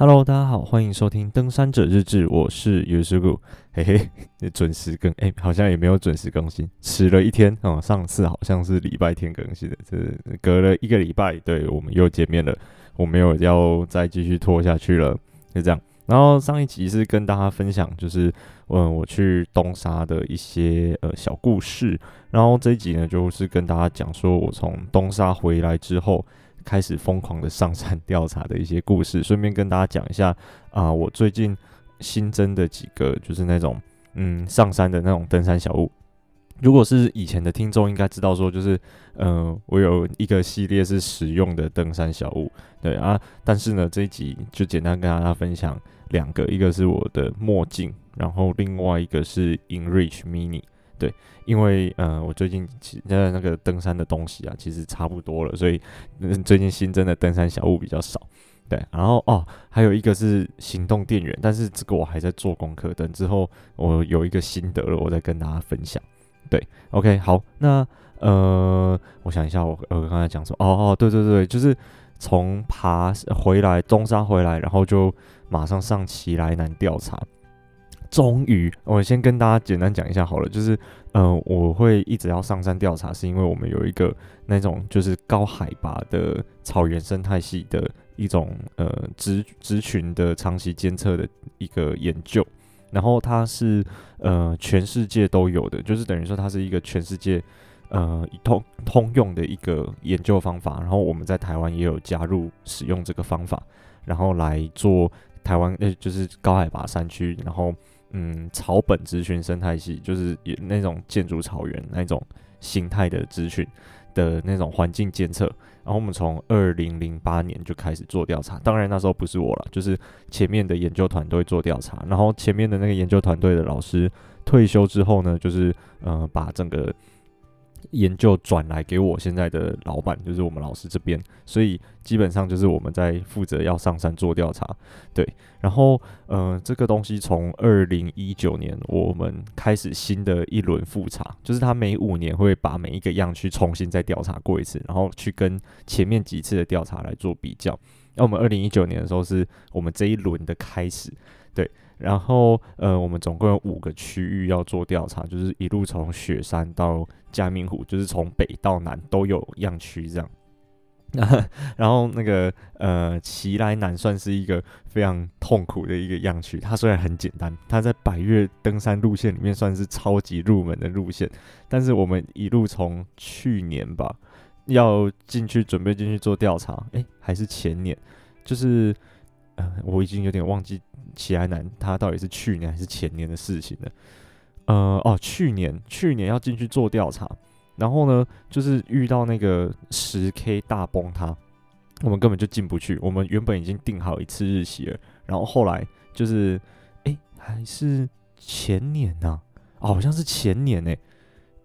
Hello，大家好，欢迎收听《登山者日志》，我是 Yusuku，嘿嘿，准时更，哎、好像也没有准时更新，迟了一天哦、上次好像是礼拜天更新的，这隔了一个礼拜，对，我们又见面了，我没有要再继续拖下去了，就这样。然后上一集是跟大家分享，就是嗯，我去东沙的一些呃小故事，然后这一集呢，就是跟大家讲说我从东沙回来之后。开始疯狂的上山调查的一些故事，顺便跟大家讲一下啊、我最近新增的几个就是那种嗯上山的那种登山小物。如果是以前的听众应该知道说，就是嗯、呃，我有一个系列是实用的登山小物，对啊。但是呢，这一集就简单跟大家分享两个，一个是我的墨镜，然后另外一个是 Enrich Mini。对，因为呃，我最近其实那个登山的东西啊，其实差不多了，所以最近新增的登山小物比较少。对，然后哦，还有一个是行动电源，但是这个我还在做功课，等之后我有一个心得了，我再跟大家分享。对，OK，好，那呃，我想一下我，我刚才讲说，哦哦，对对对，就是从爬回来东沙回来，然后就马上上奇莱南调查。终于，我先跟大家简单讲一下好了，就是，呃，我会一直要上山调查，是因为我们有一个那种就是高海拔的草原生态系的一种呃植植群的长期监测的一个研究，然后它是呃全世界都有的，就是等于说它是一个全世界呃通通用的一个研究方法，然后我们在台湾也有加入使用这个方法，然后来做台湾呃就是高海拔山区，然后。嗯，草本咨询生态系就是那种建筑草原那种形态的咨询的那种环境监测。然后我们从二零零八年就开始做调查，当然那时候不是我了，就是前面的研究团队做调查。然后前面的那个研究团队的老师退休之后呢，就是呃把整个。研究转来给我现在的老板，就是我们老师这边，所以基本上就是我们在负责要上山做调查，对。然后，呃，这个东西从二零一九年我们开始新的一轮复查，就是他每五年会把每一个样区重新再调查过一次，然后去跟前面几次的调查来做比较。那我们二零一九年的时候是我们这一轮的开始，对。然后，呃，我们总共有五个区域要做调查，就是一路从雪山到嘉明湖，就是从北到南都有样区这样。然后那个呃，奇莱南算是一个非常痛苦的一个样区。它虽然很简单，它在百岳登山路线里面算是超级入门的路线，但是我们一路从去年吧，要进去准备进去做调查，诶，还是前年，就是。呃，我已经有点忘记奇莱南他到底是去年还是前年的事情了。呃，哦，去年去年要进去做调查，然后呢，就是遇到那个十 K 大崩塌，我们根本就进不去。我们原本已经定好一次日期了，然后后来就是，哎，还是前年呐？哦，好像是前年诶，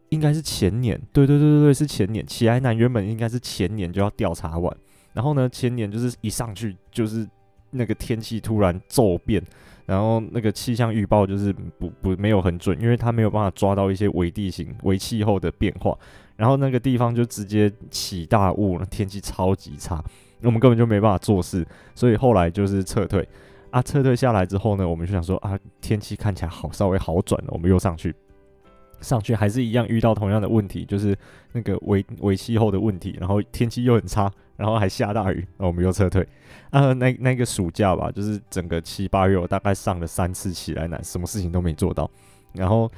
应该是前年。对对对对对，是前年。奇莱南原本应该是前年就要调查完，然后呢，前年就是一上去就是。那个天气突然骤变，然后那个气象预报就是不不没有很准，因为它没有办法抓到一些微地形、微气候的变化，然后那个地方就直接起大雾，天气超级差，我们根本就没办法做事，所以后来就是撤退。啊，撤退下来之后呢，我们就想说啊，天气看起来好稍微好转了，我们又上去。上去还是一样遇到同样的问题，就是那个微微气候的问题，然后天气又很差，然后还下大雨，那我们又撤退。啊，那那个暑假吧，就是整个七八月，我大概上了三次奇莱南，什么事情都没做到。然后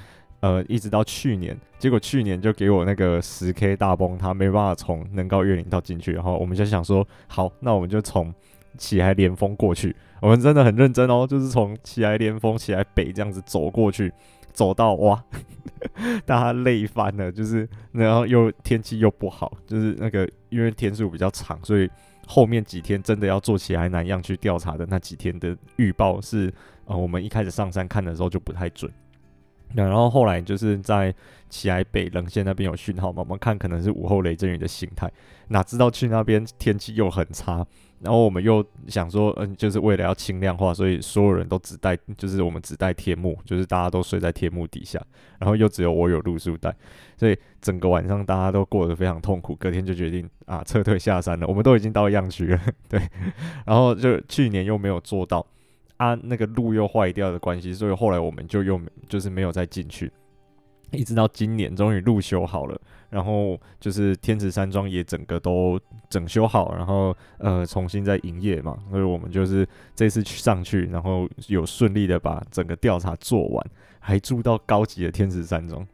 呃，一直到去年，结果去年就给我那个十 K 大崩，他没办法从能高越岭道进去，然后我们就想说，好，那我们就从起来连峰过去。我们真的很认真哦，就是从起来连峰、起来北这样子走过去。走到哇，大家累翻了，就是然后又天气又不好，就是那个因为天数比较长，所以后面几天真的要做起来南样去调查的那几天的预报是，呃，我们一开始上山看的时候就不太准。然后后来就是在奇莱北棱线那边有讯号嘛，我们看可能是午后雷阵雨的形态，哪知道去那边天气又很差。然后我们又想说，嗯，就是为了要轻量化，所以所有人都只带，就是我们只带天幕，就是大家都睡在天幕底下。然后又只有我有露宿带，所以整个晚上大家都过得非常痛苦。隔天就决定啊，撤退下山了。我们都已经到样区了，对。然后就去年又没有做到，啊，那个路又坏掉的关系，所以后来我们就又就是没有再进去。一直到今年，终于路修好了，然后就是天池山庄也整个都整修好，然后呃重新再营业嘛，所以我们就是这次去上去，然后有顺利的把整个调查做完，还住到高级的天池山庄。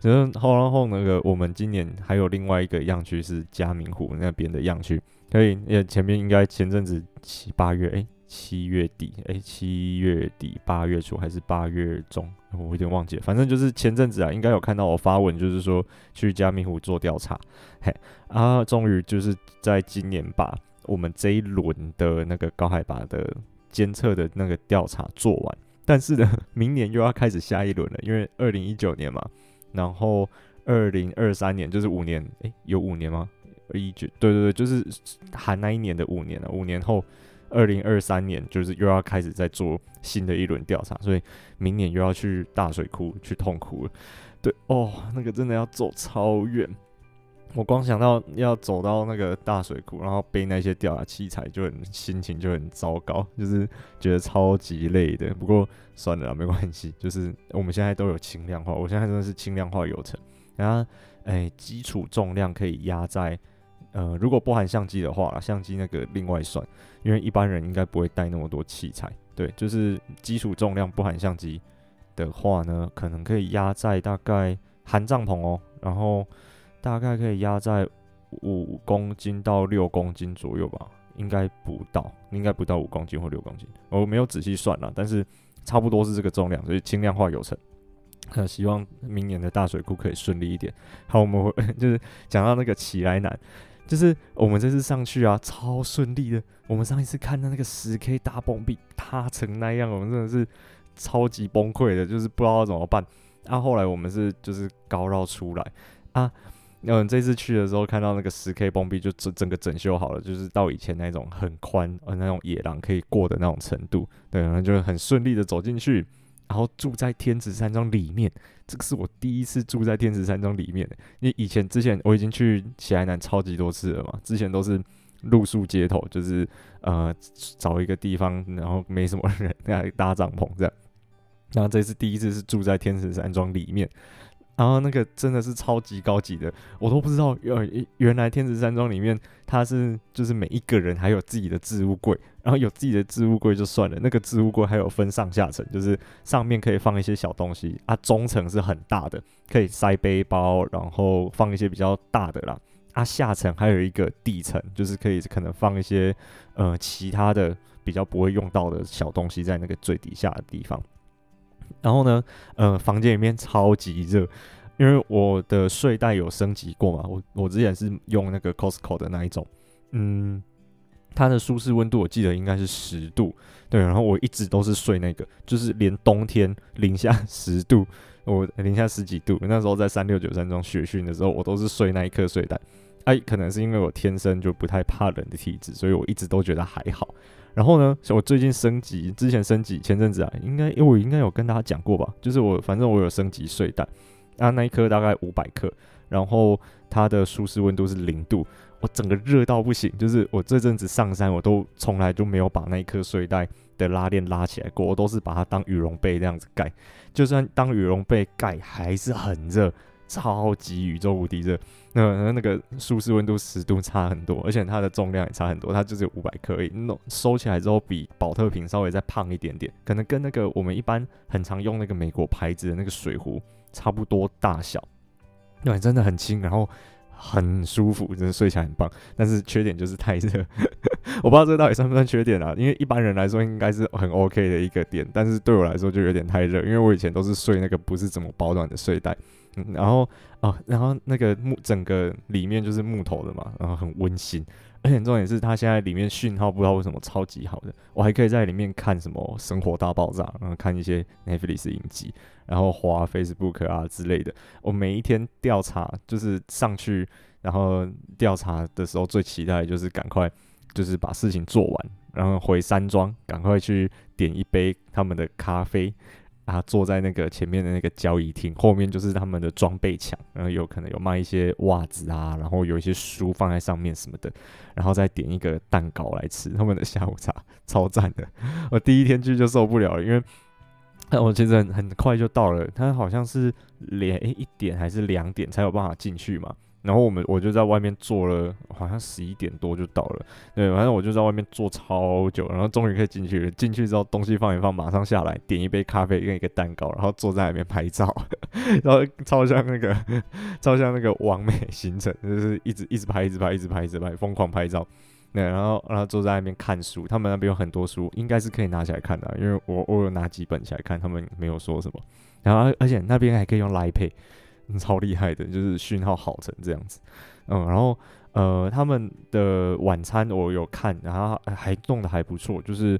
对，然后然后那个我们今年还有另外一个样区是嘉明湖那边的样区，可以，也前面应该前阵子七八月，诶。七月底，诶、欸，七月底八月初还是八月中，我有点忘记了。反正就是前阵子啊，应该有看到我发文，就是说去加明湖做调查，嘿，啊，终于就是在今年把我们这一轮的那个高海拔的监测的那个调查做完。但是呢，明年又要开始下一轮了，因为二零一九年嘛，然后二零二三年就是五年，诶、有五年吗？一九，对对对，就是含那一年的五年了，五年后。二零二三年就是又要开始在做新的一轮调查，所以明年又要去大水库去痛哭了。对哦，那个真的要走超远，我光想到要走到那个大水库，然后背那些调查器材，就很心情就很糟糕，就是觉得超级累的。不过算了，没关系，就是我们现在都有轻量化，我现在真的是轻量化有成，然后哎，基础重量可以压在。呃，如果不含相机的话，相机那个另外算，因为一般人应该不会带那么多器材。对，就是基础重量不含相机的话呢，可能可以压在大概含帐篷哦，然后大概可以压在五公斤到六公斤左右吧，应该不到，应该不到五公斤或六公斤，我没有仔细算了，但是差不多是这个重量，所以轻量化有成。那希望明年的大水库可以顺利一点。好，我们会 就是讲到那个起来难。就是我们这次上去啊，超顺利的。我们上一次看到那个十 K 大崩壁塌成那样，我们真的是超级崩溃的，就是不知道怎么办。啊，后来我们是就是高绕出来啊，嗯，这次去的时候看到那个十 K 崩壁就整整个整修好了，就是到以前那种很宽呃那种野狼可以过的那种程度，对，然后就很顺利的走进去。然后住在天池山庄里面，这个是我第一次住在天池山庄里面。因为以前之前我已经去喜来南超级多次了嘛，之前都是露宿街头，就是呃找一个地方，然后没什么人来 搭帐篷这样。然后这次第一次是住在天池山庄里面。然后那个真的是超级高级的，我都不知道，原原来天池山庄里面它是就是每一个人还有自己的置物柜，然后有自己的置物柜就算了，那个置物柜还有分上下层，就是上面可以放一些小东西啊，中层是很大的，可以塞背包，然后放一些比较大的啦，啊，下层还有一个地层，就是可以可能放一些呃其他的比较不会用到的小东西在那个最底下的地方。然后呢，呃，房间里面超级热，因为我的睡袋有升级过嘛，我我之前是用那个 Costco 的那一种，嗯，它的舒适温度我记得应该是十度，对，然后我一直都是睡那个，就是连冬天零下十度，我零下十几度，那时候在三六九山庄雪训的时候，我都是睡那一颗睡袋，哎，可能是因为我天生就不太怕冷的体质，所以我一直都觉得还好。然后呢，我最近升级，之前升级前阵子啊，应该因为我应该有跟大家讲过吧，就是我反正我有升级睡袋，啊那一颗大概五百克，然后它的舒适温度是零度，我整个热到不行，就是我这阵子上山我都从来就没有把那一颗睡袋的拉链拉起来过，我都是把它当羽绒被这样子盖，就算当羽绒被盖还是很热。超级宇宙无敌热，那那个舒适温度十度差很多，而且它的重量也差很多，它就是五百克而已，那收起来之后比保特瓶稍微再胖一点点，可能跟那个我们一般很常用那个美国牌子的那个水壶差不多大小，对，真的很轻，然后很舒服，真的睡起来很棒。但是缺点就是太热，我不知道这到底算不算缺点啊？因为一般人来说应该是很 OK 的一个点，但是对我来说就有点太热，因为我以前都是睡那个不是怎么保暖的睡袋。嗯，然后哦，然后那个木整个里面就是木头的嘛，然后很温馨。而且重点是，它现在里面讯号不知道为什么超级好的，我还可以在里面看什么《生活大爆炸》，然后看一些 Netflix 影集，然后滑 Facebook 啊之类的。我每一天调查，就是上去，然后调查的时候最期待就是赶快，就是把事情做完，然后回山庄，赶快去点一杯他们的咖啡。他坐在那个前面的那个交易厅，后面就是他们的装备墙，然后有可能有卖一些袜子啊，然后有一些书放在上面什么的，然后再点一个蛋糕来吃他们的下午茶，超赞的。我第一天去就受不了了，因为我其实很快就到了，他好像是连一点还是两点才有办法进去嘛。然后我们我就在外面坐了，好像十一点多就到了。对，反正我就在外面坐超久，然后终于可以进去了。进去之后东西放一放，马上下来点一杯咖啡跟一个蛋糕，然后坐在里面拍照，然后超像那个超像那个完美行程，就是一直一直拍，一直拍，一直拍，一直拍，疯狂拍照。对，然后然后坐在那边看书，他们那边有很多书，应该是可以拿起来看的，因为我我有拿几本起来看，他们没有说什么。然后而且那边还可以用 Pay。超厉害的，就是讯号好成这样子，嗯，然后呃，他们的晚餐我有看，然后还弄得还不错，就是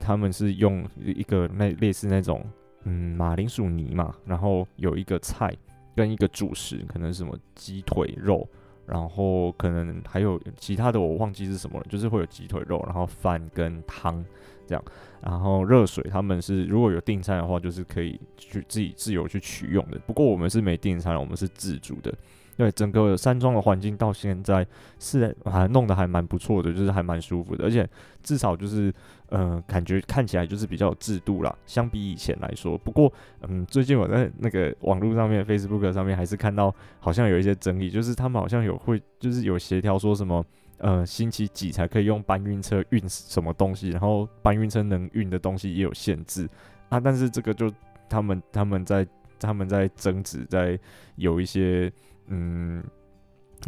他们是用一个那类似那种嗯马铃薯泥嘛，然后有一个菜跟一个主食，可能什么鸡腿肉，然后可能还有其他的我忘记是什么了，就是会有鸡腿肉，然后饭跟汤。这样，然后热水他们是如果有订餐的话，就是可以去自己自由去取用的。不过我们是没订餐，我们是自助的。对，整个山庄的环境到现在是还弄得还蛮不错的，就是还蛮舒服的，而且至少就是呃感觉看起来就是比较有制度啦，相比以前来说。不过嗯，最近我在那个网络上面，Facebook 上面还是看到好像有一些争议，就是他们好像有会就是有协调说什么。呃，星期几才可以用搬运车运什么东西？然后搬运车能运的东西也有限制啊。但是这个就他们他们在他们在争执，在有一些嗯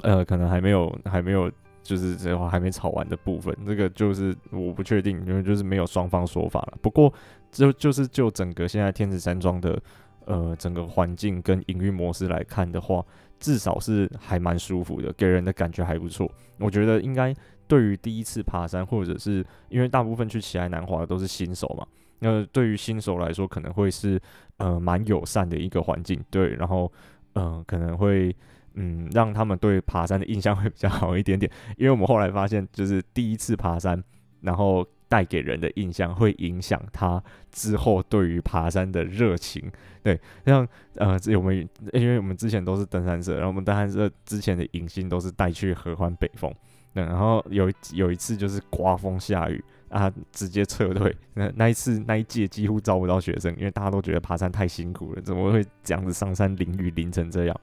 呃，可能还没有还没有就是这话还没吵完的部分。这个就是我不确定，因为就是没有双方说法了。不过就就是就整个现在天子山庄的呃整个环境跟营运模式来看的话。至少是还蛮舒服的，给人的感觉还不错。我觉得应该对于第一次爬山，或者是因为大部分去奇莱南华的都是新手嘛，那对于新手来说可能会是呃蛮友善的一个环境，对，然后嗯、可能会嗯让他们对爬山的印象会比较好一点点。因为我们后来发现，就是第一次爬山，然后。带给人的印象会影响他之后对于爬山的热情。对，像呃，我们因为我们之前都是登山社，然后我们登山社之前的迎新都是带去合欢北峰。对，然后有有一次就是刮风下雨啊，直接撤退。那那一次那一届几乎招不到学生，因为大家都觉得爬山太辛苦了，怎么会这样子上山淋雨淋成这样？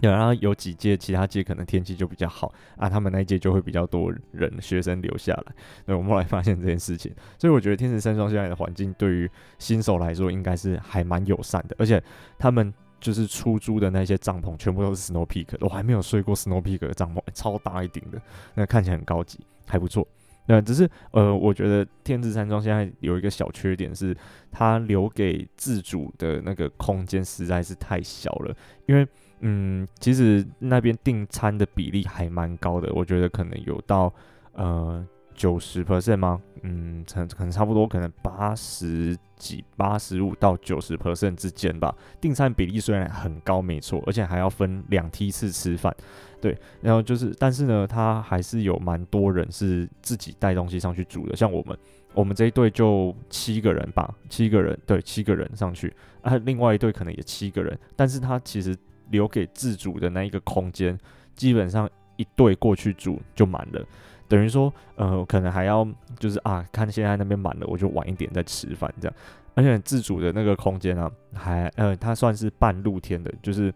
有，然后有几届，其他届可能天气就比较好啊，他们那一届就会比较多人学生留下来。对，我们后来发现这件事情，所以我觉得天子山庄现在的环境对于新手来说应该是还蛮友善的，而且他们就是出租的那些帐篷全部都是 Snow Peak，我还没有睡过 Snow Peak 的帐篷，超大一顶的，那看起来很高级，还不错。那只是呃，我觉得天子山庄现在有一个小缺点是，它留给自主的那个空间实在是太小了，因为。嗯，其实那边订餐的比例还蛮高的，我觉得可能有到呃九十 percent 吗？嗯，可可能差不多，可能八十几、八十五到九十 percent 之间吧。订餐比例虽然很高，没错，而且还要分两梯次吃饭，对。然后就是，但是呢，他还是有蛮多人是自己带东西上去煮的，像我们，我们这一队就七个人吧，七个人，对，七个人上去啊，另外一队可能也七个人，但是他其实。留给自主的那一个空间，基本上一对过去住就满了，等于说，呃，可能还要就是啊，看现在那边满了，我就晚一点再吃饭这样。而且自主的那个空间啊，还呃，它算是半露天的，就是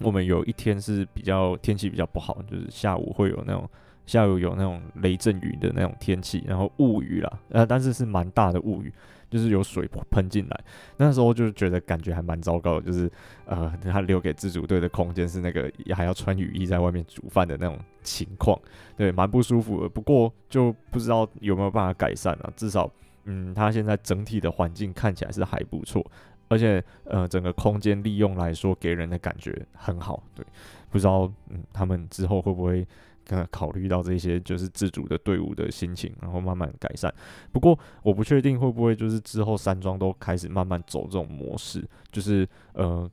我们有一天是比较天气比较不好，就是下午会有那种下午有那种雷阵雨的那种天气，然后雾雨啦，呃，但是是蛮大的雾雨。就是有水喷进来，那时候就觉得感觉还蛮糟糕的，就是呃，他留给自主队的空间是那个还要穿雨衣在外面煮饭的那种情况，对，蛮不舒服的。不过就不知道有没有办法改善了。至少，嗯，他现在整体的环境看起来是还不错，而且呃整个空间利用来说，给人的感觉很好。对，不知道嗯他们之后会不会呃考虑到这些就是自主的队伍的心情，然后慢慢改善。不过我不确定会不会就是之后山庄都开始慢慢走这种模式，就是呃。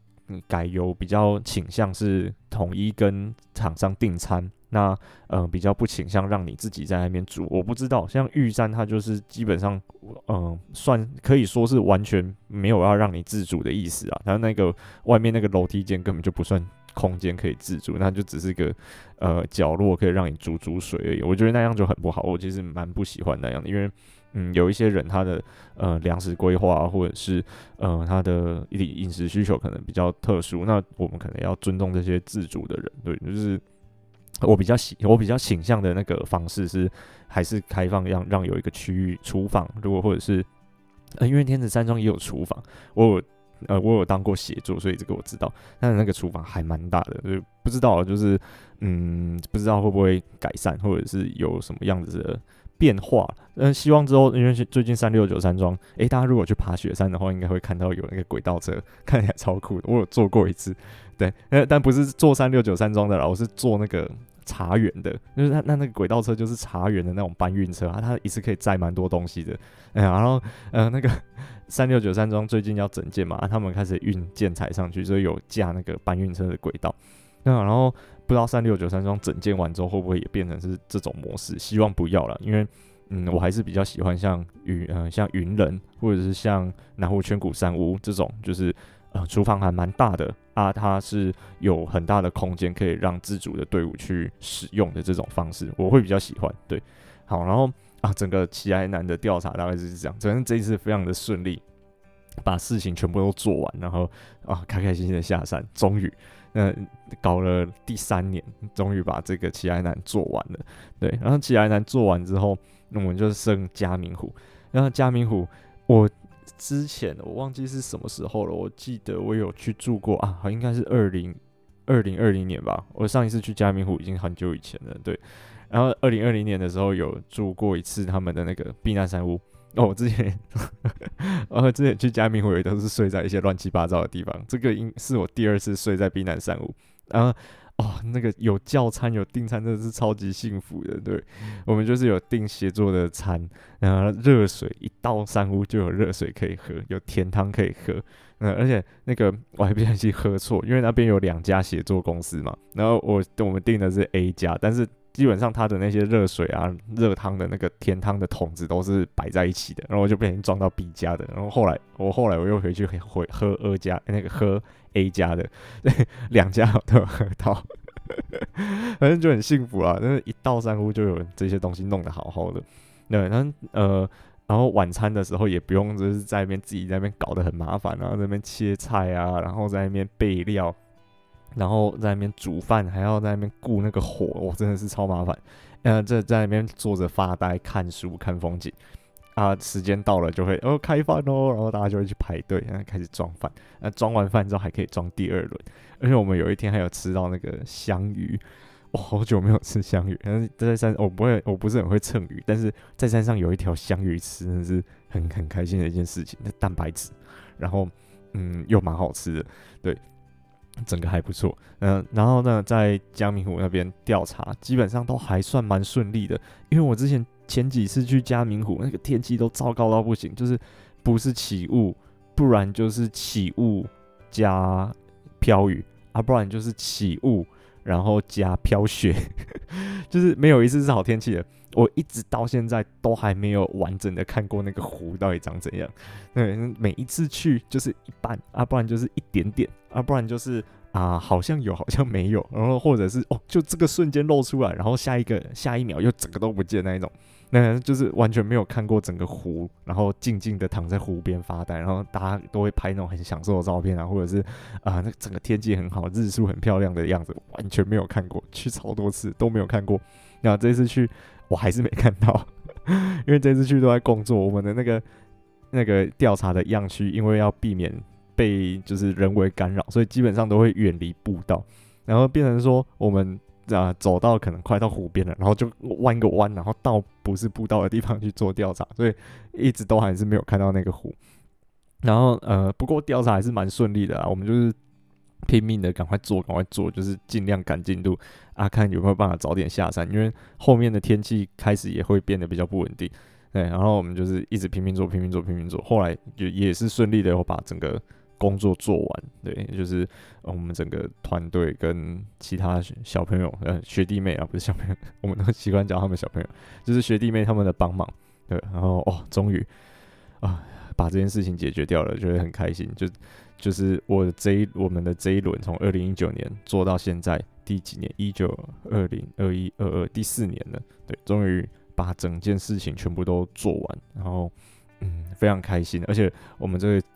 改由比较倾向是统一跟厂商订餐，那呃比较不倾向让你自己在那边煮。我不知道，像玉山它就是基本上，嗯、算可以说是完全没有要让你自主的意思啊。它那个外面那个楼梯间根本就不算空间可以自主，那就只是个呃角落可以让你煮煮水而已。我觉得那样就很不好，我其实蛮不喜欢那样的，因为。嗯，有一些人他的呃粮食规划或者是呃他的饮饮食需求可能比较特殊，那我们可能要尊重这些自主的人。对，就是我比较喜我比较倾向的那个方式是还是开放让让有一个区域厨房，如果或者是呃因为天子山庄也有厨房，我呃我有当过协作，所以这个我知道，但是那个厨房还蛮大的，就不知道就是嗯不知道会不会改善，或者是有什么样子的。变化，嗯，希望之后，因为最近三六九山庄，诶、大家如果去爬雪山的话，应该会看到有那个轨道车，看起来超酷的。我有坐过一次，对，呃，但不是坐三六九山庄的啦，我是坐那个茶园的，就是它那那个轨道车就是茶园的那种搬运车啊，它一次可以载蛮多东西的。哎、呀，然后呃，那个三六九山庄最近要整建嘛，他们开始运建材上去，所以有架那个搬运车的轨道。那、然后。不知道三六九山庄整建完之后会不会也变成是这种模式？希望不要了，因为嗯，我还是比较喜欢像云呃像云人或者是像南湖圈谷山屋这种，就是呃厨房还蛮大的啊，它是有很大的空间可以让自主的队伍去使用的这种方式，我会比较喜欢。对，好，然后啊，整个奇莱南的调查大概就是这样，反正这一次非常的顺利，把事情全部都做完，然后啊开开心心的下山，终于。那搞了第三年，终于把这个奇莱南做完了。对，然后奇莱南做完之后，那我们就剩嘉明湖。然后嘉明湖，我之前我忘记是什么时候了，我记得我有去住过啊，应该是二零二零二零年吧。我上一次去嘉明湖已经很久以前了。对，然后二零二零年的时候有住过一次他们的那个避难山屋。哦，我之前，呃，之前去嘉明湖也都是睡在一些乱七八糟的地方。这个应是我第二次睡在避难山屋，然后哦，那个有叫餐有订餐，真的是超级幸福的。对，我们就是有订协作的餐，然后热水一到山屋就有热水可以喝，有甜汤可以喝。嗯，而且那个我还不小心喝错，因为那边有两家协作公司嘛。然后我我们订的是 A 家，但是。基本上它的那些热水啊、热汤的那个甜汤的桶子都是摆在一起的，然后我就被人装到 B 家的，然后后来我后来我又回去回喝二家那个 喝 A 家的，对，两家都有喝到，反正就很幸福啊！但是一到三屋就有这些东西弄得好好的，对，然后呃，然后晚餐的时候也不用就是在那边自己在那边搞得很麻烦，然后在那边切菜啊，然后在那边备料。然后在那边煮饭，还要在那边顾那个火，我真的是超麻烦。呃，这在那边坐着发呆、看书、看风景啊。时间到了就会哦 开饭哦，然后大家就会去排队，然后开始装饭。那装完饭之后还可以装第二轮，而且我们有一天还有吃到那个香鱼，我、好久没有吃香鱼。但是在山，我不会，我不是很会蹭鱼，但是在山上有一条香鱼吃，真的是很很开心的一件事情。那蛋白质，然后嗯又蛮好吃的，对。整个还不错，嗯、然后呢，在嘉明湖那边调查，基本上都还算蛮顺利的。因为我之前前几次去嘉明湖，那个天气都糟糕到不行，就是不是起雾，不然就是起雾加飘雨啊，不然就是起雾然后加飘雪，就是没有一次是好天气的。我一直到现在都还没有完整的看过那个湖到底长怎样。对，每一次去就是一半啊，不然就是一点点啊，不然就是啊，好像有，好像没有，然后或者是哦，就这个瞬间露出来，然后下一个下一秒又整个都不见那一种。那就是完全没有看过整个湖，然后静静的躺在湖边发呆，然后大家都会拍那种很享受的照片啊，或者是啊，那整个天气很好，日出很漂亮的样子，完全没有看过，去超多次都没有看过。那这次去。我还是没看到，因为这次去都在工作。我们的那个那个调查的样区，因为要避免被就是人为干扰，所以基本上都会远离步道，然后变成说我们啊走到可能快到湖边了，然后就弯个弯，然后到不是步道的地方去做调查，所以一直都还是没有看到那个湖。然后呃，不过调查还是蛮顺利的啊，我们就是拼命的赶快做，赶快做，就是尽量赶进度啊，看有没有办法早点下山，因为后面的天气开始也会变得比较不稳定。对，然后我们就是一直拼命做，拼命做，拼命做，后来就也是顺利的，我把整个工作做完。对，就是我们整个团队跟其他小朋友，呃，学弟妹啊，不是小朋友，我们都习惯叫他们小朋友，就是学弟妹他们的帮忙。对，然后哦，终于啊，把这件事情解决掉了，就会很开心。就就是我这一我们的这一轮，从二零一九年做到现在第几年？一九二零二一二二第四年了。对，终于。把整件事情全部都做完，然后嗯，非常开心。而且我们这个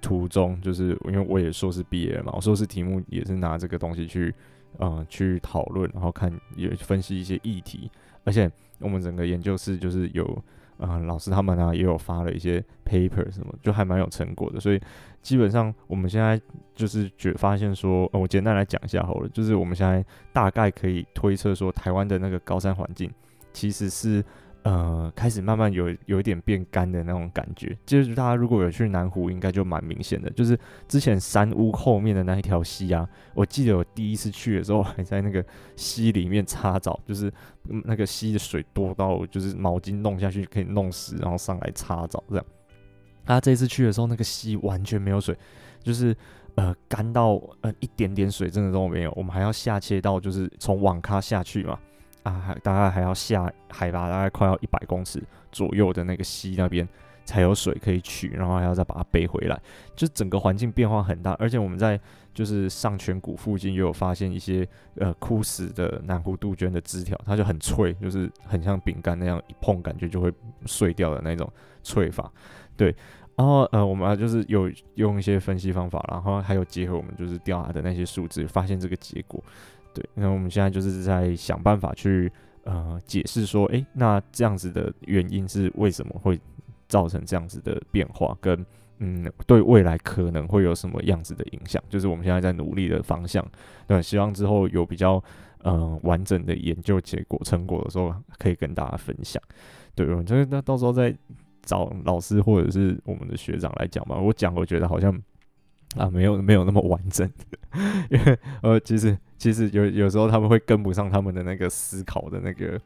途中，就是因为我也硕士毕业了嘛，我硕士题目也是拿这个东西去呃去讨论，然后看也分析一些议题。而且我们整个研究室就是有啊、老师他们呢、啊、也有发了一些 paper 什么，就还蛮有成果的。所以基本上我们现在就是觉发现说，呃、我简单来讲一下好了，就是我们现在大概可以推测说，台湾的那个高山环境。其实是，呃，开始慢慢有有一点变干的那种感觉。就是大家如果有去南湖，应该就蛮明显的。就是之前山屋后面的那一条溪啊，我记得我第一次去的时候，还在那个溪里面擦澡，就是那个溪的水多到，就是毛巾弄下去可以弄湿，然后上来擦澡这样。他、这次去的时候，那个溪完全没有水，就是呃干到呃一点点水真的都没有。我们还要下切到，就是从网咖下去嘛。啊，大概还要下海拔大概快要一百公尺左右的那个溪那边才有水可以取，然后还要再把它背回来，就整个环境变化很大。而且我们在就是上泉谷附近也有发现一些呃枯死的南湖杜鹃的枝条，它就很脆，就是很像饼干那样一碰感觉就会碎掉的那种脆法。对，然后呃我们就是有用一些分析方法，然后还有结合我们就是调查的那些数字，发现这个结果。对，那我们现在就是在想办法去呃解释说，诶，那这样子的原因是为什么会造成这样子的变化，跟嗯对未来可能会有什么样子的影响，就是我们现在在努力的方向。对，希望之后有比较呃完整的研究结果成果的时候，可以跟大家分享。对，我觉得那到时候再找老师或者是我们的学长来讲吧。我讲，我觉得好像啊没有没有那么完整，因为呃其实。其实有有时候他们会跟不上他们的那个思考的那个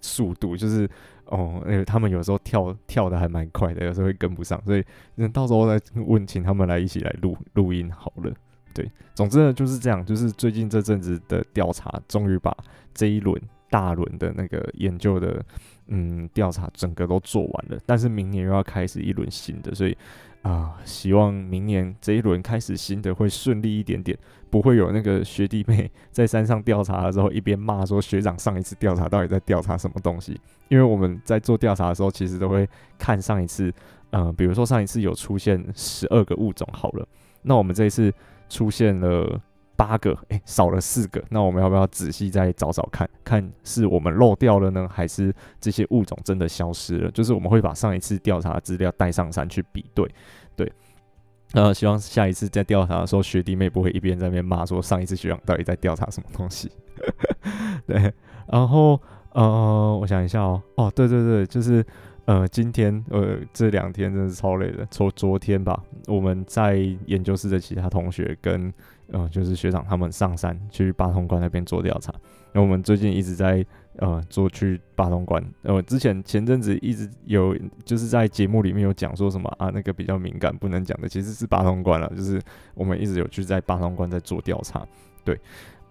速度，就是哦，因为他们有时候跳跳的还蛮快的，有时候会跟不上，所以那到时候再问，请他们来一起来录录音好了。对，总之呢就是这样，就是最近这阵子的调查，终于把这一轮大轮的那个研究的嗯调查整个都做完了，但是明年又要开始一轮新的，所以。啊，希望明年这一轮开始新的会顺利一点点，不会有那个学弟妹 在山上调查的时候一边骂说学长上一次调查到底在调查什么东西。因为我们在做调查的时候，其实都会看上一次，嗯、呃，比如说上一次有出现十二个物种好了，那我们这一次出现了。八个，哎、欸，少了四个，那我们要不要仔细再找找看，看是我们漏掉了呢，还是这些物种真的消失了？就是我们会把上一次调查的资料带上山去比对，对，呃，希望下一次在调查的时候，学弟妹不会一边在那边骂说上一次学长到底在调查什么东西，对，然后呃，我想一下哦，哦，对对对，就是。呃，今天呃这两天真的是超累的。从昨天吧，我们在研究室的其他同学跟呃就是学长他们上山去八通关那边做调查。那我们最近一直在呃做去八通关。呃，之前前阵子一直有就是在节目里面有讲说什么啊，那个比较敏感不能讲的，其实是八通关了。就是我们一直有去在八通关在做调查，对。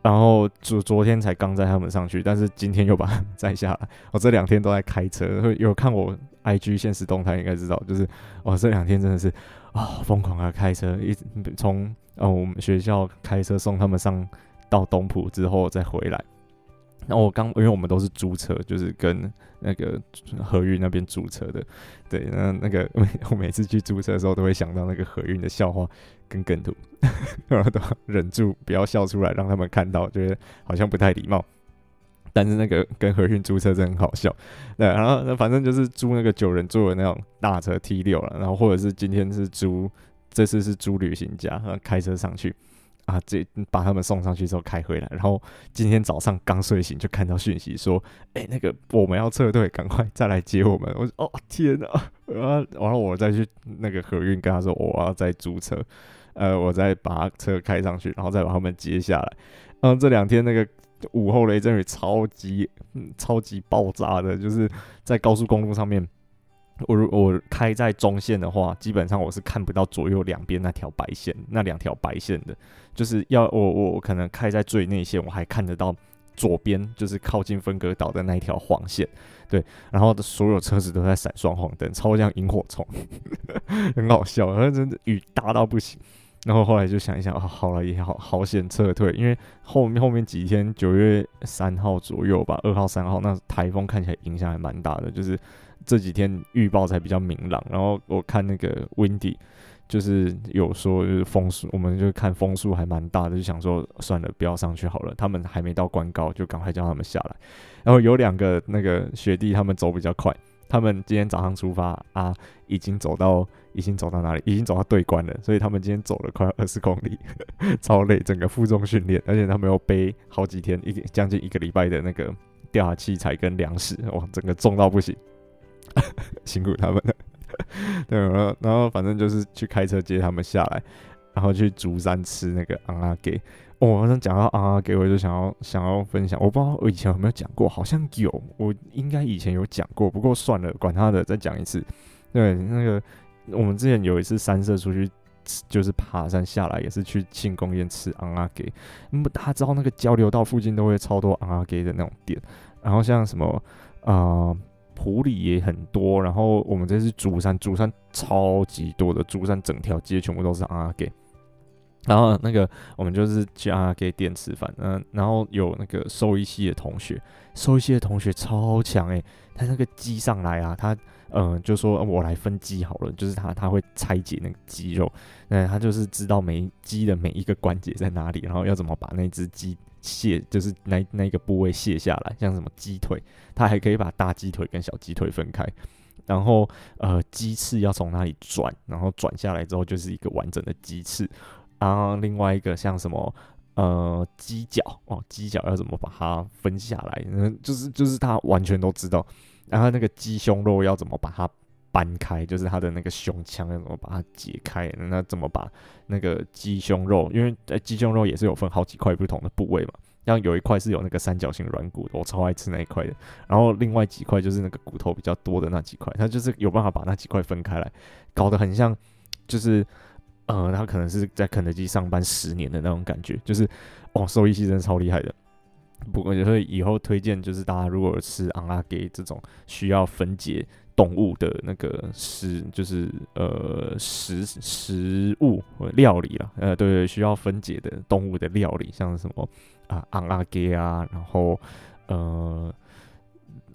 然后昨昨天才刚载他们上去，但是今天又把他们载下来。我这两天都在开车，有看我 IG 现实动态应该知道，就是我这两天真的是啊疯狂的开车，一直从哦我们学校开车送他们上到东埔之后再回来。然后我刚因为我们都是租车，就是跟那个和运那边租车的，对，那那个 我每次去租车的时候都会想到那个和运的笑话。跟梗图，然后都忍住不要笑出来，让他们看到，觉得好像不太礼貌。但是那个跟和运租车真很好笑，对，然后那反正就是租那个九人座的那种大车 T 六了，然后或者是今天是租，这次是租旅行家，然后开车上去啊，这把他们送上去之后开回来，然后今天早上刚睡醒就看到讯息说，哎、那个我们要撤退，赶快再来接我们。我说哦天哪，然后然后我再去那个河运跟他说我要再租车，呃，我再把车开上去，然后再把他们接下来。然后这两天那个午后雷阵雨超级嗯超级爆炸的，就是在高速公路上面。我如我开在中线的话，基本上我是看不到左右两边那条白线，那两条白线的，就是要我我可能开在最内线，我还看得到左边就是靠近分隔岛的那一条黄线，对，然后所有车子都在闪双黄灯，超像萤火虫，很好笑，然后真的雨大到不行，然后后来就想一想，啊，好了也好好险撤退，因为后面后面几天九月三号左右吧，二号三号那台风看起来影响还蛮大的，就是。这几天预报才比较明朗，然后我看那个 Windy，就是有说就是风速，我们就看风速还蛮大的，就想说算了，不要上去好了。他们还没到关高，就赶快叫他们下来。然后有两个那个学弟，他们走比较快，他们今天早上出发啊，已经走到已经走到哪里？已经走到对关了，所以他们今天走了快二十公里，超累，整个负重训练，而且他们又背好几天，一将近一个礼拜的那个调查器材跟粮食，哇，整个重到不行。辛苦他们了，对，然后然后反正就是去开车接他们下来，然后去竹山吃那个瓮仔鸡。哦，我刚讲到瓮仔鸡，我就想要想要分享，我不知道我以前有没有讲过，好像有，我应该以前有讲过，不过算了，管他的，再讲一次。对，那个我们之前有一次三社出去，就是爬山下来，也是去庆功宴吃瓮仔鸡。那么大家知道那个交流道附近都会超多瓮仔鸡的那种店，然后像什么啊？埔里也很多，然后我们这是竹山，竹山超级多的，竹山整条街全部都是阿给。然后那个我们就是去瓮仔鸡店吃饭，嗯，然后有那个兽医系的同学，兽医系的同学超强诶、他那个鸡上来啊，他嗯就说我来分鸡好了，就是他他会拆解那个鸡肉，嗯，他就是知道每鸡的每一个关节在哪里，然后要怎么把那只鸡。卸就是那那个部位卸下来，像什么鸡腿，它还可以把大鸡腿跟小鸡腿分开，然后呃鸡翅要从哪里转，然后转下来之后就是一个完整的鸡翅，然后另外一个像什么呃鸡脚哦，鸡脚要怎么把它分下来，嗯，就是就是他完全都知道，然后那个鸡胸肉要怎么把它。掰开就是他的那个胸腔，要怎么把它解开？那怎么把那个鸡胸肉？因为鸡胸肉也是有分好几块不同的部位嘛。像有一块是有那个三角形软骨的，我超爱吃那一块的。然后另外几块就是那个骨头比较多的那几块，它就是有办法把那几块分开来，搞得很像，就是呃，他可能是在肯德基上班十年的那种感觉，就是哦，兽医系真的超厉害的。不过所以以后推荐就是大家如果吃昂拉给这种需要分解。动物的那个食就是呃食食物料理了，呃对，需要分解的动物的料理，像什么啊瓮仔鸡啊，然后呃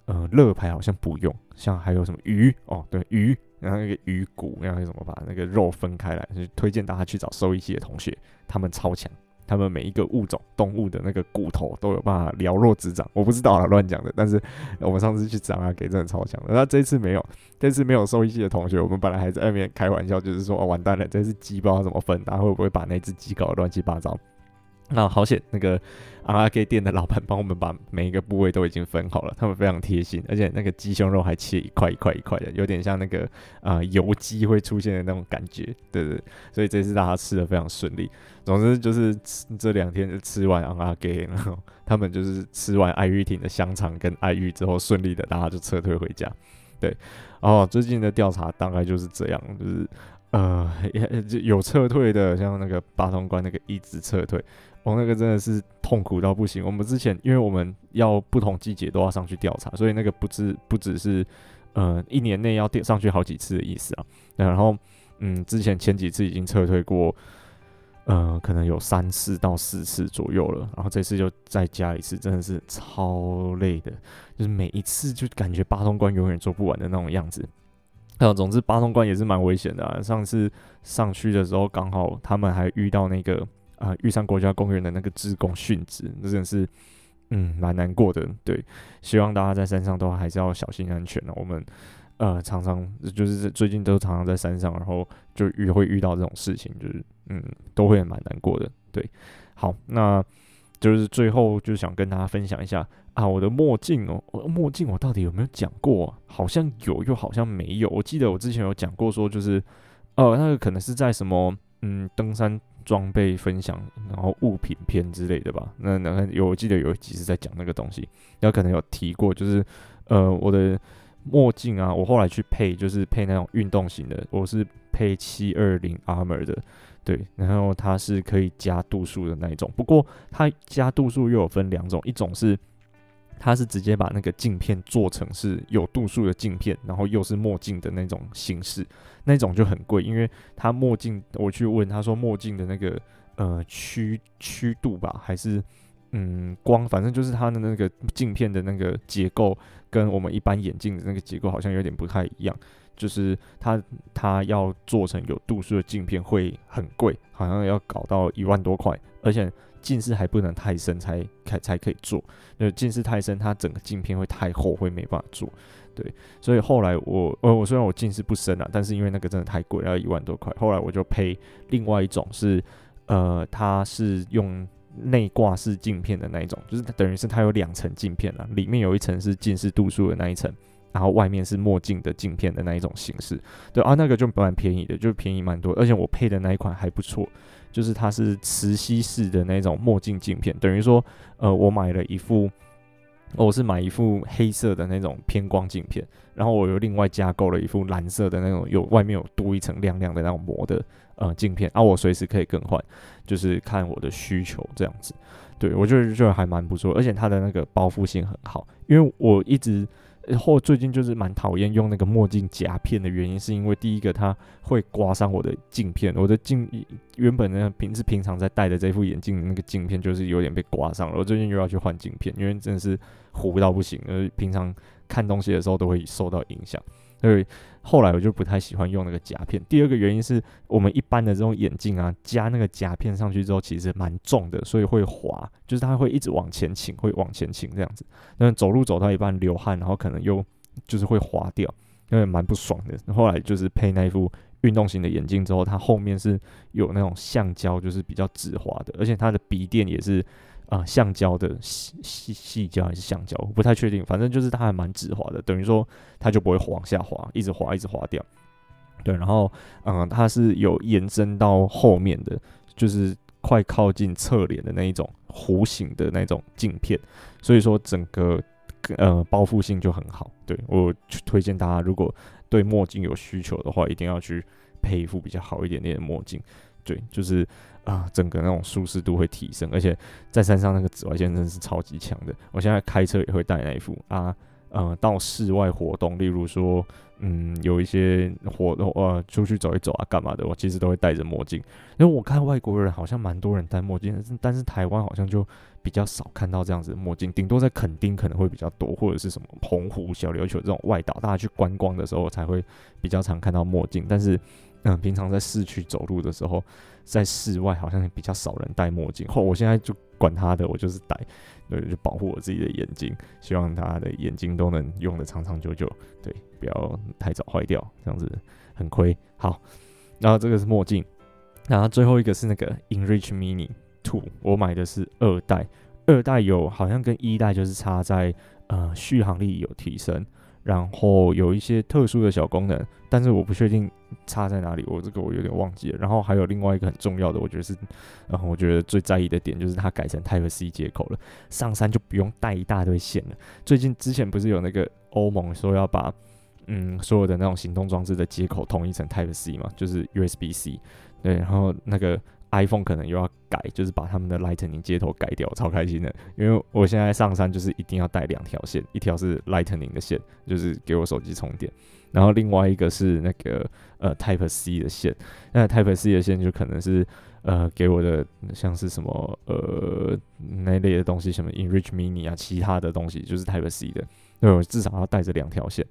呃乐牌好像不用，像还有什么鱼哦，对鱼，然后那个鱼骨，然后什么把那个肉分开来，就推荐大家去找兽医系的同学，他们超强。他们每一个物种动物的那个骨头都有办法寥若指掌，我不知道啊，乱讲的。但是我们上次去找阿给真的超强的，那这次没有，这次没有兽医系的同学，我们本来还在外面开玩笑，就是说哦完蛋了，这只鸡不知道怎么分，他会不会把那只鸡搞得乱七八糟？那好险，那个瓮仔鸡店的老板帮我们把每一个部位都已经分好了，他们非常贴心，而且那个鸡胸肉还切一块一块一块的，有点像那个啊、呃、油鸡会出现的那种感觉，对对，所以这次大家吃的非常顺利。总之就是吃这两天就吃完瓮仔鸡，然后他们就是吃完爱玉亭的香肠跟爱玉之后，顺利的大家就撤退回家。对，哦，最近的调查大概就是这样，就是呃有撤退的，像那个八通关那个一直撤退。我，那个真的是痛苦到不行。我们之前，因为我们要不同季节都要上去调查，所以那个不只不只是，呃，一年内要调上去好几次的意思啊。然后，嗯，之前前几次已经撤退过，呃，可能有三次到四次左右了。然后这次就再加一次，真的是超累的，就是每一次就感觉八通关永远做不完的那种样子。那总之八通关也是蛮危险的啊。上次上去的时候，刚好他们还遇到那个。啊，玉山国家公园的那个职工殉职，那真的是，嗯，蛮难过的。对，希望大家在山上都还是要小心安全了。我们，呃，常常就是最近都常常在山上，然后就遇会遇到这种事情，就是，嗯，都会蛮难过的。对，好，那就是最后就想跟大家分享一下啊，我的墨镜哦，我墨镜我到底有没有讲过？好像有，又好像没有。我记得我之前有讲过，说就是呃，那个可能是在什么嗯登山装备分享，然后物品篇之类的吧。那那有我记得有几次在讲那个东西，然后可能有提过，就是呃我的。墨镜啊，我后来去配，就是配那种运动型的，我是配七二零 Armor 的，对，然后它是可以加度数的那一种。不过它加度数又有分两种，一种是它是直接把那个镜片做成是有度数的镜片，然后又是墨镜的那种形式，那种就很贵，因为它墨镜我去问他说墨镜的那个呃曲曲度吧，还是。嗯，光反正就是它的那个镜片的那个结构，跟我们一般眼镜的那个结构好像有点不太一样。就是它它要做成有度数的镜片会很贵，好像要搞到一万多块，而且近视还不能太深才才才可以做。那近视太深，它整个镜片会太厚，会没办法做。对，所以后来我呃我虽然我近视不深啊，但是因为那个真的太贵，要一万多块，后来我就配另外一种是，呃，它是用。内挂式镜片的那一种，就是等于是它有两层镜片啊，里面有一层是近视度数的那一层，然后外面是墨镜的镜片的那一种形式。对啊，那个就蛮便宜的，就便宜蛮多，而且我配的那一款还不错，就是它是磁吸式的那种墨镜镜片，等于说，呃，我买了一副。我是买一副黑色的那种偏光镜片，然后我又另外加购了一副蓝色的那种有外面有多一层亮亮的那种膜的呃镜片，啊，我随时可以更换，就是看我的需求这样子。对，我觉得就还蛮不错，而且它的那个包覆性很好，因为我一直。然后最近就是蛮讨厌用那个墨镜夹片的原因，是因为第一个它会刮伤我的镜片，我的镜原本呢平时平常在戴的这副眼镜那个镜片就是有点被刮伤了，我最近又要去换镜片，因为真的是糊到不行，而平常看东西的时候都会受到影响。所以后来我就不太喜欢用那个夹片。第二个原因是我们一般的这种眼镜啊，加那个夹片上去之后，其实蛮重的，所以会滑，就是它会一直往前倾，会往前倾这样子。那走路走到一半流汗，然后可能又就是会滑掉，因为蛮不爽的。后来就是配那一副运动型的眼镜之后，它后面是有那种橡胶，就是比较直滑的，而且它的鼻垫也是。啊，橡胶的细细细胶还是橡胶，我不太确定。反正就是它还蛮直滑的，等于说它就不会往下滑，一直滑一直滑掉。对，然后嗯，它是有延伸到后面的，就是快靠近侧脸的那一种弧形的那种镜片，所以说整个呃包覆性就很好。对，我推荐大家，如果对墨镜有需求的话，一定要去配一副比较好一点点的墨镜。对，就是。啊，整个那种舒适度会提升，而且在山上那个紫外线真的是超级强的。我现在开车也会戴那一副啊，呃，到室外活动，例如说，嗯，有一些活动，呃，出去走一走啊，干嘛的，我其实都会戴着墨镜。因为我看外国人好像蛮多人戴墨镜，但是台湾好像就比较少看到这样子的墨镜，顶多在垦丁可能会比较多，或者是什么澎湖、小琉球这种外岛，大家去观光的时候才会比较常看到墨镜，但是。嗯，平常在市区走路的时候，在室外好像比较少人戴墨镜。后我现在就管他的，我就是戴，对，就保护我自己的眼睛，希望他的眼睛都能用的长长久久，对，不要太早坏掉，这样子很亏。好，然后这个是墨镜，然后最后一个是那个 INRICH Mini Two，我买的是二代，二代有好像跟一代就是差在呃续航力有提升。然后有一些特殊的小功能，但是我不确定差在哪里，我这个我有点忘记了。然后还有另外一个很重要的，我觉得是，然后我觉得最在意的点就是它改成 Type C 接口了，上山就不用带一大堆线了。最近之前不是有那个欧盟说要把嗯所有的那种行动装置的接口统一成 Type C 嘛，就是 USB C，对，然后那个。iPhone 可能又要改，就是把他们的 Lightning 接头改掉，超开心的。因为我现在上山就是一定要带两条线，一条是 Lightning 的线，就是给我手机充电，然后另外一个是那个呃 Type C 的线。那 Type C 的线就可能是呃给我的像是什么呃那类的东西，什么 Enrich Mini 啊，其他的东西就是 Type C 的，因为我至少要带着两条线。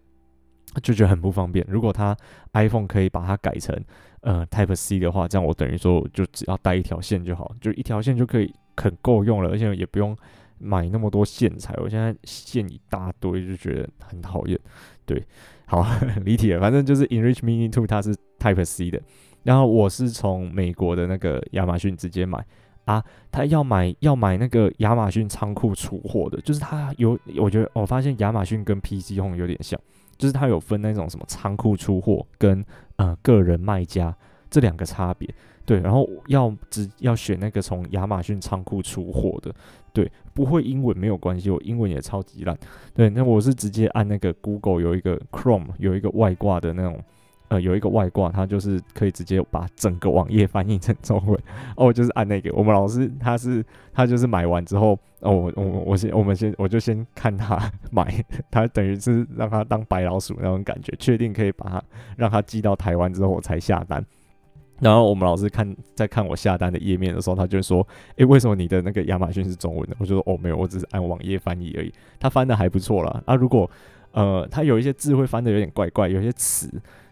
就觉得很不方便。如果它 iPhone 可以把它改成呃 Type C 的话，这样我等于说就只要带一条线就好，就一条线就可以很够用了，而且也不用买那么多线材。我现在线一大堆，就觉得很讨厌。对，好 离题了，反正就是 Enrich Mini Two 它是 Type C 的，然后我是从美国的那个亚马逊直接买啊，他要买要买那个亚马逊仓库出货的，就是他有，我觉得我发现亚马逊跟 PC Home 有点像，就是它有分那种什么仓库出货跟呃个人卖家这两个差别。对，然后要只要选那个从亚马逊仓库出货的，对，不会英文没有关系，我英文也超级烂。对，那我是直接按那个 Google 有一个 Chrome 有一个外挂的那种。呃，有一个外挂，它就是可以直接把整个网页翻译成中文。哦，就是按那个。我们老师他是他就是买完之后，哦，我我我先我们先我就先看他 买，他等于是让他当白老鼠那种感觉，确定可以把它让他寄到台湾之后我才下单。然后我们老师看在看我下单的页面的时候，他就说：“诶，为什么你的那个亚马逊是中文的？”我就说：“哦，没有，我只是按网页翻译而已。”他翻的还不错啦。啊，如果呃他有一些字会翻的有点怪怪，有些词。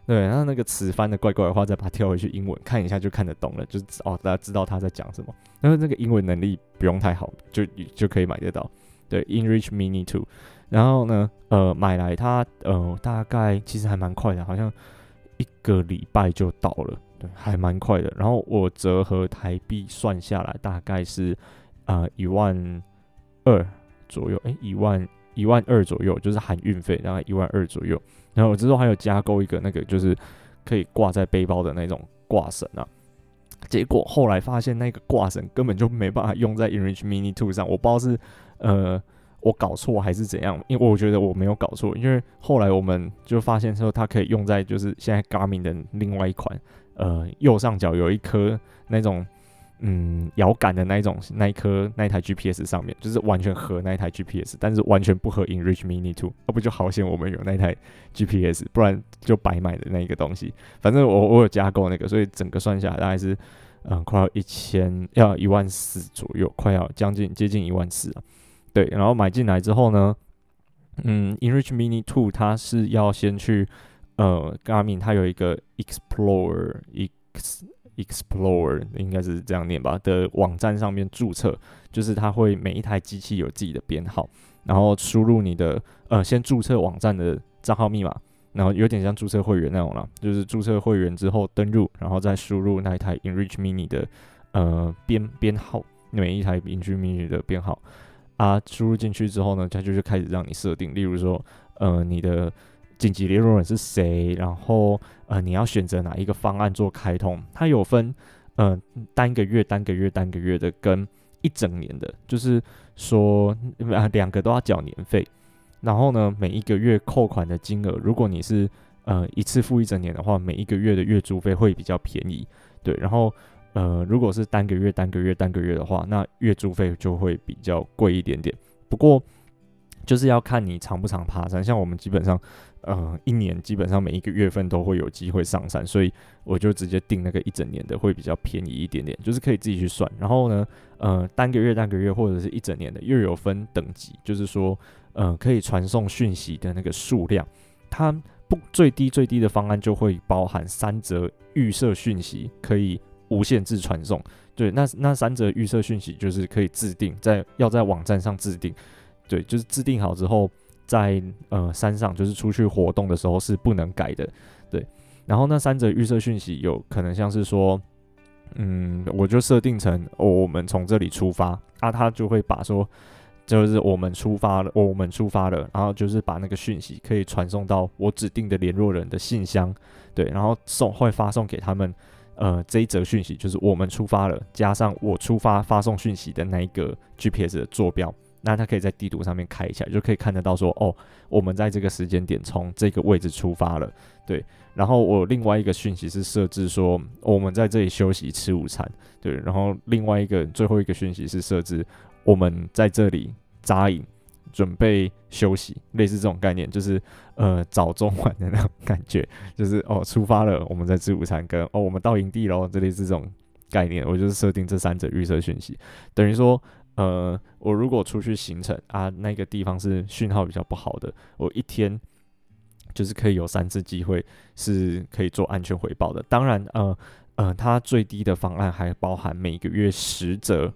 对，然后那个词翻的怪怪的话，再把它跳回去英文看一下就看得懂了，就是哦，大家知道他在讲什么。然后那个英文能力不用太好，就就可以买得到。对，InReach Mini Two 然后呢，呃，买来它呃大概其实还蛮快的，好像一个礼拜就到了，对，还蛮快的。然后我折合台币算下来大概是啊一万二左右，诶，一万一万二左右，就是含运费，大概一万二左右。然后我之后还有加购一个那个，就是可以挂在背包的那种挂绳啊。结果后来发现那个挂绳根本就没办法用在 InReach Mini 2上，我不知道是呃我搞错还是怎样，因为我觉得我没有搞错，因为后来我们就发现说它可以用在就是现在 Gaming 的另外一款，呃右上角有一颗那种。嗯，遥感的那一种，那一颗那一台 GPS 上面，就是完全合那一台 GPS，但是完全不合 InReach Mini Two，要不就好险我们有那台 GPS，不然就白买的那一个东西。反正我我有加购那个，所以整个算下来大概是嗯快要一千，要一万四左右，快要将近接近一万四啊。对，然后买进来之后呢，嗯，InReach Mini 2它是要先去呃 Garmin 它有一个 Explorer X。Explorer 应该是这样念吧的网站上面注册，就是它会每一台机器有自己的编号，然后输入你的呃先注册网站的账号密码，然后有点像注册会员那种了，就是注册会员之后登录，然后再输入那一台 Enrich Mini 的呃编编号，每一台 Enrich Mini 的编号啊，输入进去之后呢，它就是开始让你设定，例如说呃你的。紧急联络人是谁？然后呃，你要选择哪一个方案做开通？它有分呃单个月、单个月、单个月的跟一整年的，就是说啊两个都要缴年费。然后呢，每一个月扣款的金额，如果你是呃一次付一整年的话，每一个月的月租费会比较便宜。对，然后呃如果是单个月、单个月、单个月的话，那月租费就会比较贵一点点。不过就是要看你常不常爬山，像我们基本上。呃，一年基本上每一个月份都会有机会上山，所以我就直接订那个一整年的，会比较便宜一点点，就是可以自己去算。然后呢，呃，单个月、单个月或者是一整年的，又有分等级，就是说，呃，可以传送讯息的那个数量，它不最低最低的方案就会包含三则预设讯息，可以无限制传送。对，那那三则预设讯息就是可以自定，在要在网站上自定，对，就是制定好之后。在呃山上，就是出去活动的时候是不能改的，对。然后那三则预设讯息有可能像是说，嗯，我就设定成、哦、我们从这里出发，啊，他就会把说，就是我们出发了，我们出发了，然后就是把那个讯息可以传送到我指定的联络人的信箱，对，然后送会发送给他们，呃，这一则讯息就是我们出发了，加上我出发发送讯息的那一个 GPS 的坐标。那他可以在地图上面开一下，就可以看得到说，哦，我们在这个时间点从这个位置出发了，对。然后我另外一个讯息是设置说，我们在这里休息吃午餐，对。然后另外一个最后一个讯息是设置我们在这里扎营，准备休息，类似这种概念，就是呃早中晚的那种感觉，就是哦出发了，我们在吃午餐，跟哦我们到营地喽，这类似这种概念，我就是设定这三者预设讯息，等于说。呃，我如果出去行程啊，那个地方是讯号比较不好的，我一天就是可以有三次机会是可以做安全回报的。当然，呃呃，它最低的方案还包含每个月十则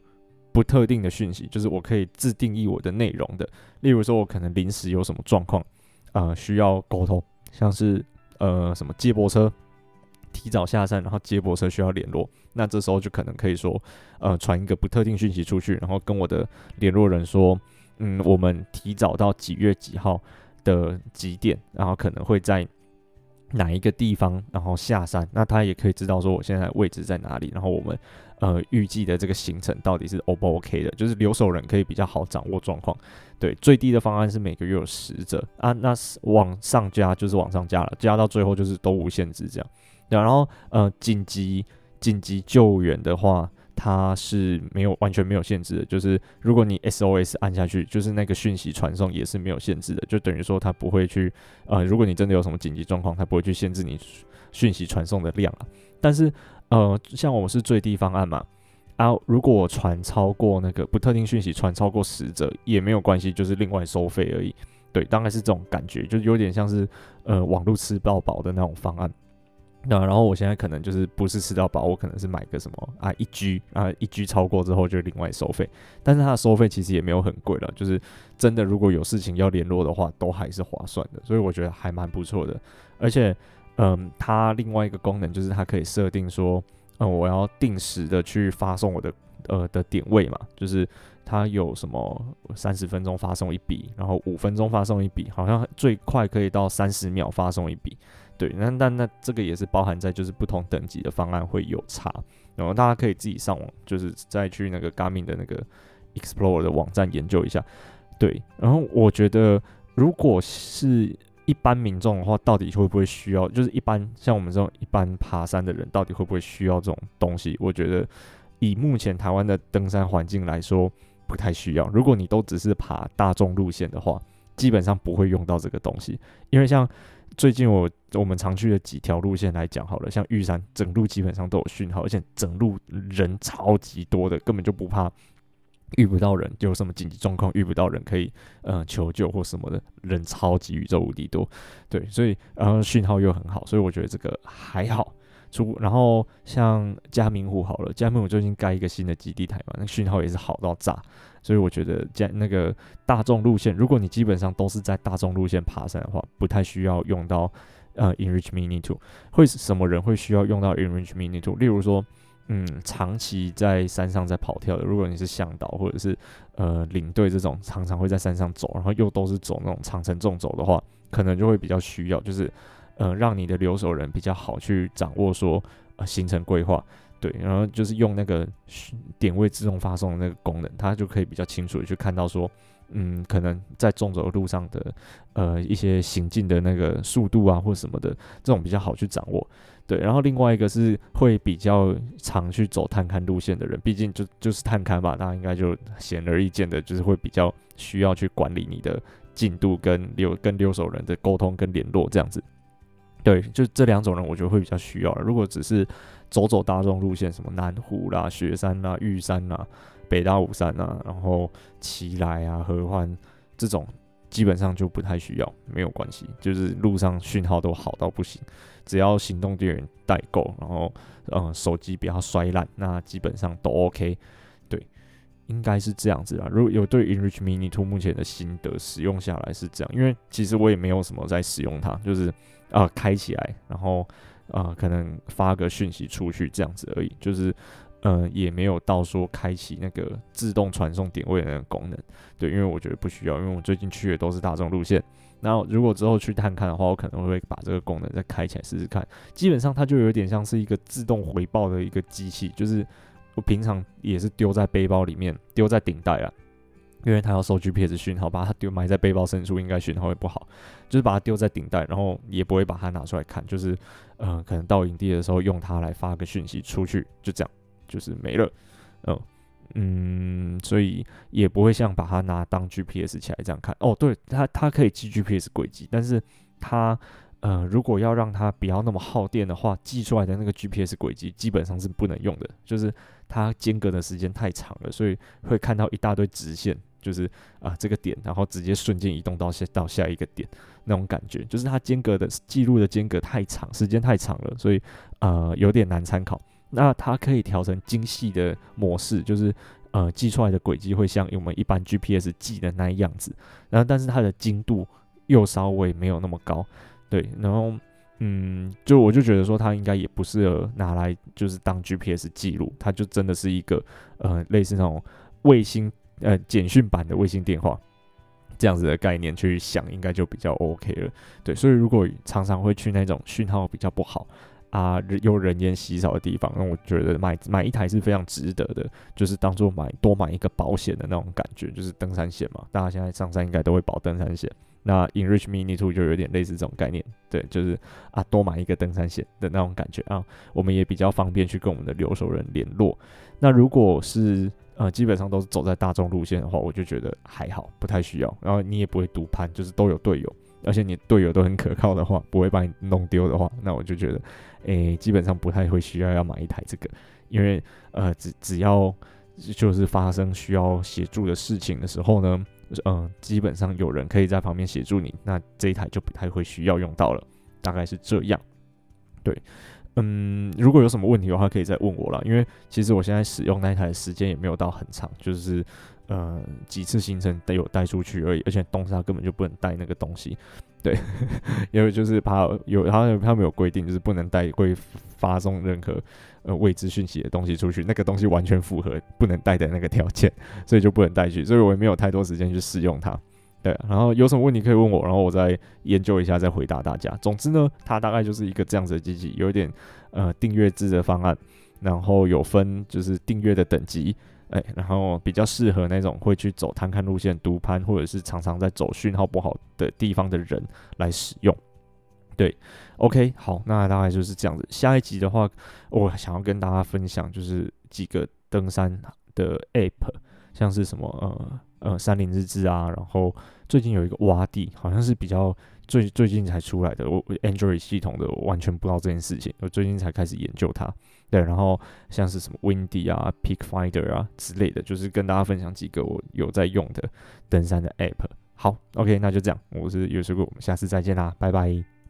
不特定的讯息，就是我可以自定义我的内容的。例如说，我可能临时有什么状况，呃，需要沟通，像是呃什么接驳车提早下山，然后接驳车需要联络，那这时候就可能可以说，呃，传一个不特定讯息出去，然后跟我的联络人说，嗯，我们提早到几月几号的几点，然后可能会在哪一个地方，然后下山，那他也可以知道说我现在位置在哪里，然后我们呃预计的这个行程到底是 O 不 OK 的，就是留守人可以比较好掌握状况。对，最低的方案是每个月有十折啊，那是往上加就是往上加了，加到最后就是都无限制这样。然后呃紧急紧急救援的话。它是没有完全没有限制的，就是如果你 SOS 按下去，就是那个讯息传送也是没有限制的，就等于说它不会去呃，如果你真的有什么紧急状况，它不会去限制你讯息传送的量啊。但是呃，像我是最低方案嘛，啊，如果我传超过那个不特定讯息传超过十则也没有关系，就是另外收费而已。对，大概是这种感觉，就有点像是呃网络吃到饱的那种方案。那然后我现在可能就是不是吃到饱，我可能是买个什么啊一 G 啊一 G 超过之后就另外收费，但是它的收费其实也没有很贵了，就是真的如果有事情要联络的话，都还是划算的，所以我觉得还蛮不错的。而且，嗯，它另外一个功能就是它可以设定说，嗯，我要定时的去发送我的呃的点位嘛，就是它有什么三十分钟发送一笔，然后五分钟发送一笔，好像最快可以到三十秒发送一笔。对，那那那这个也是包含在就是不同等级的方案会有差，然后大家可以自己上网，就是再去那个 Garmin 的那个 Explorer 的网站研究一下。对，然后我觉得如果是一般民众的话，到底会不会需要？就是一般像我们这种一般爬山的人，到底会不会需要这种东西？我觉得以目前台湾的登山环境来说，不太需要。如果你都只是爬大众路线的话，基本上不会用到这个东西，因为像。最近我我们常去的几条路线来讲好了，像玉山整路基本上都有讯号，而且整路人超级多的，根本就不怕遇不到人，就有什么紧急状况遇不到人可以呃求救或什么的，人超级宇宙无敌多，对，所以然后讯号又很好，所以我觉得这个还好。出然后像嘉明湖好了，嘉明湖最近盖一个新的基地台嘛，那讯号也是好到炸。所以我觉得，在那个大众路线，如果你基本上都是在大众路线爬山的话，不太需要用到呃 Inreach Mini 2。会是什么人会需要用到 Inreach Mini 2？例如说，嗯，长期在山上在跑跳的，如果你是向导或者是呃领队这种，常常会在山上走，然后又都是走那种长程纵走的话，可能就会比较需要，就是呃让你的留守人比较好去掌握说呃行程规划。对，然后就是用那个点位自动发送的那个功能，它就可以比较清楚的去看到说，嗯，可能在纵走路上的呃一些行进的那个速度啊或什么的，这种比较好去掌握。对，然后另外一个是会比较常去走探勘路线的人，毕竟就就是探勘吧，大家应该就显而易见的，就是会比较需要去管理你的进度跟留跟留守人的沟通跟联络这样子。对，就这两种人，我觉得会比较需要。如果只是走走大众路线，什么南湖啦、雪山啦、玉山啦、北大武山啊，然后奇莱啊、合欢这种，基本上就不太需要，没有关系。就是路上讯号都好到不行，只要行动电源带够，然后嗯手机不要摔烂，那基本上都 OK。对，应该是这样子啦。如果有对 InReach Mini Two 目前的心得使用下来是这样，因为其实我也没有什么在使用它，就是啊、开起来，然后。啊、呃，可能发个讯息出去这样子而已，就是，呃，也没有到说开启那个自动传送点位的那个功能，对，因为我觉得不需要，因为我最近去的都是大众路线，然后如果之后去探看的话，我可能会把这个功能再开起来试试看。基本上它就有点像是一个自动回报的一个机器，就是我平常也是丢在背包里面，丢在顶带啊。因为他要收 GPS 讯号，把它丢埋在背包深处，应该讯号会不好。就是把它丢在顶带，然后也不会把它拿出来看。就是，呃，可能到营地的时候用它来发个讯息出去，就这样，就是没了。嗯嗯，所以也不会像把它拿当 GPS 起来这样看。哦，对，它它可以记 GPS 轨迹，但是它呃，如果要让它不要那么耗电的话，记出来的那个 GPS 轨迹基本上是不能用的，就是它间隔的时间太长了，所以会看到一大堆直线。就是啊、这个点，然后直接瞬间移动到下到下一个点，那种感觉，就是它间隔的记录的间隔太长，时间太长了，所以呃有点难参考。那它可以调成精细的模式，就是呃记出来的轨迹会像我们一般 GPS 记的那样子，然后但是它的精度又稍微没有那么高，对，然后。嗯，就我就觉得说它应该也不适合拿来就是当 GPS 记录，它就真的是一个呃类似那种卫星呃简讯版的卫星电话这样子的概念去想，应该就比较 OK 了。对，所以如果常常会去那种讯号比较不好啊，有人烟稀少的地方，那我觉得买买一台是非常值得的，就是当做买多买一个保险的那种感觉，就是登山险嘛，大家现在上山应该都会保登山险。那 Enrich Mini Two 就有点类似这种概念，对，就是啊多买一个登山险的那种感觉啊，我们也比较方便去跟我们的留守人联络。那如果是呃基本上都是走在大众路线的话，我就觉得还好，不太需要。然后你也不会独攀，就是都有队友，而且你队友都很可靠的话，不会把你弄丢的话，那我就觉得，诶、基本上不太会需要要买一台这个，因为呃只只要就是发生需要协助的事情的时候呢。嗯，基本上有人可以在旁边协助你，那这一台就不太会需要用到了，大概是这样。对，嗯，如果有什么问题的话，可以再问我了，因为其实我现在使用那一台的时间也没有到很长，就是呃几次行程得有带出去而已，而且东沙根本就不能带那个东西。对，因为就是怕有他他们有规定，就是不能带会发送任何呃未知讯息的东西出去，那个东西完全符合不能带的那个条件，所以就不能带去，所以我也没有太多时间去试用它。对，然后有什么问题可以问我，然后我再研究一下再回答大家。总之呢，它大概就是一个这样子的机器，有一点呃订阅制的方案，然后有分就是订阅的等级。哎，然后比较适合那种会去走探勘路线、独攀，或者是常常在走讯号不好的地方的人来使用。对，OK，好，那大概就是这样子。下一集的话，我想要跟大家分享就是几个登山的 App，像是什么呃呃山林日志啊，然后最近有一个洼地，好像是比较。最最近才出来的，我 Android 系统的我完全不知道这件事情，我最近才开始研究它。对，然后像是什么 Windy 啊、Peak Finder 啊之类的，就是跟大家分享几个我有在用的登山的 App。好，OK，那就这样，我是 Yoshi 哥，我们下次再见啦，拜拜。